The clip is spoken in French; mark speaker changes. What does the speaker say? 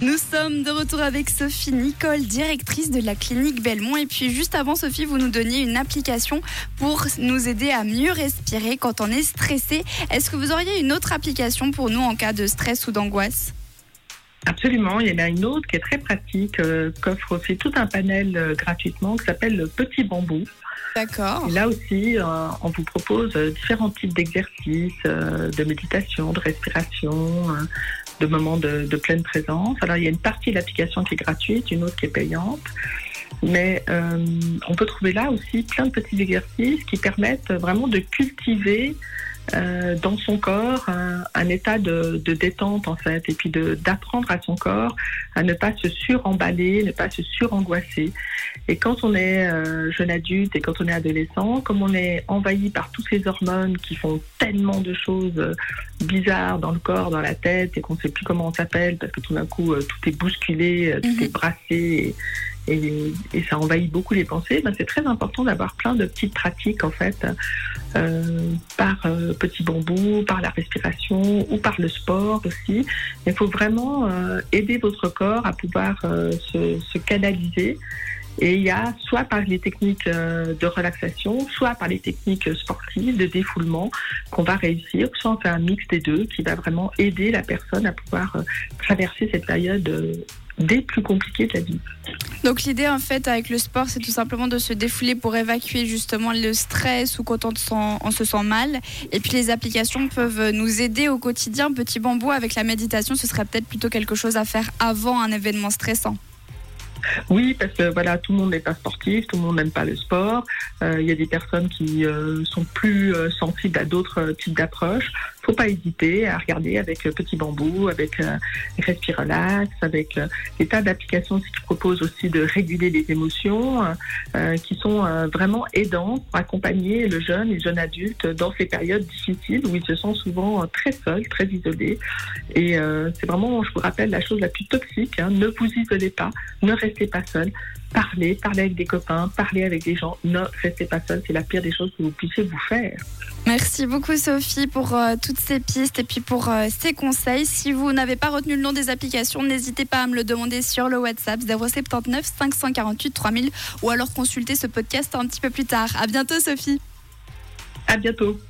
Speaker 1: Nous sommes de retour avec Sophie Nicole, directrice de la clinique Belmont. Et puis juste avant, Sophie, vous nous donniez une application pour nous aider à mieux respirer quand on est stressé. Est-ce que vous auriez une autre application pour nous en cas de stress ou d'angoisse?
Speaker 2: Absolument, il y en a une autre qui est très pratique, euh, qu'offre aussi tout un panel euh, gratuitement, qui s'appelle le Petit Bambou.
Speaker 1: D'accord.
Speaker 2: Et là aussi, euh, on vous propose euh, différents types d'exercices, de méditation, de respiration, de moments de, de pleine présence. Alors, il y a une partie de l'application qui est gratuite, une autre qui est payante. Mais on peut trouver là aussi plein de petits exercices qui permettent vraiment de cultiver euh, dans son corps un, un état de, de détente en fait, et puis d'apprendre à son corps à ne pas se suremballer, ne pas se surangoisser. Et quand on est euh, jeune adulte et quand on est adolescent, comme on est envahi par toutes ces hormones qui font tellement de choses euh, bizarres dans le corps, dans la tête, et qu'on ne sait plus comment on s'appelle parce que tout d'un coup tout est bousculé, tout
Speaker 1: Mhm.
Speaker 2: est brassé. Et, et, ça envahit beaucoup les pensées, ben c'est très important d'avoir plein de petites pratiques en fait, euh, par euh, petit bambou, par la respiration ou par le sport aussi. Il faut vraiment euh, aider votre corps à pouvoir euh, se, se canaliser. Et il y a soit par les techniques de relaxation, soit par les techniques sportives de défoulement qu'on va réussir, soit on fait un mix des deux qui va vraiment aider la personne à pouvoir traverser cette période des plus compliquées de la vie.
Speaker 1: Donc l'idée en fait avec le sport, c'est tout simplement de se défouler pour évacuer justement le stress ou quand on, se sent- on se sent mal. Et puis les applications peuvent nous aider au quotidien. Petit bambou avec la méditation, ce serait peut-être plutôt quelque chose à faire avant un événement stressant.
Speaker 2: Oui, parce que voilà, tout le monde n'est pas sportif, tout le monde n'aime pas le sport. Euh, Il y a des personnes qui euh, sont plus euh, sensibles à d'autres types d'approches. Faut pas hésiter à regarder avec euh, Petit Bambou, avec euh, Respirelax, avec euh, des tas d'applications qui proposent aussi de réguler les émotions, euh, qui sont vraiment aidantes pour accompagner le jeune et le jeune adulte dans ces périodes difficiles où ils se sentent souvent très seuls, très isolés. Et c'est vraiment, je vous rappelle, la chose la plus toxique. hein. ne vous isolez pas, ne restez pas seul. Parlez, parlez avec des copains, parlez avec des gens. Ne restez pas seul. C'est la pire des choses que vous puissiez vous faire.
Speaker 1: Merci beaucoup Sophie pour euh, toutes ces pistes et puis pour euh, ces conseils. Si vous n'avez pas retenu le nom des applications, n'hésitez pas à me le demander sur le WhatsApp 079 548 3000 ou alors consulter ce podcast un petit peu plus tard. À bientôt Sophie.
Speaker 2: À bientôt.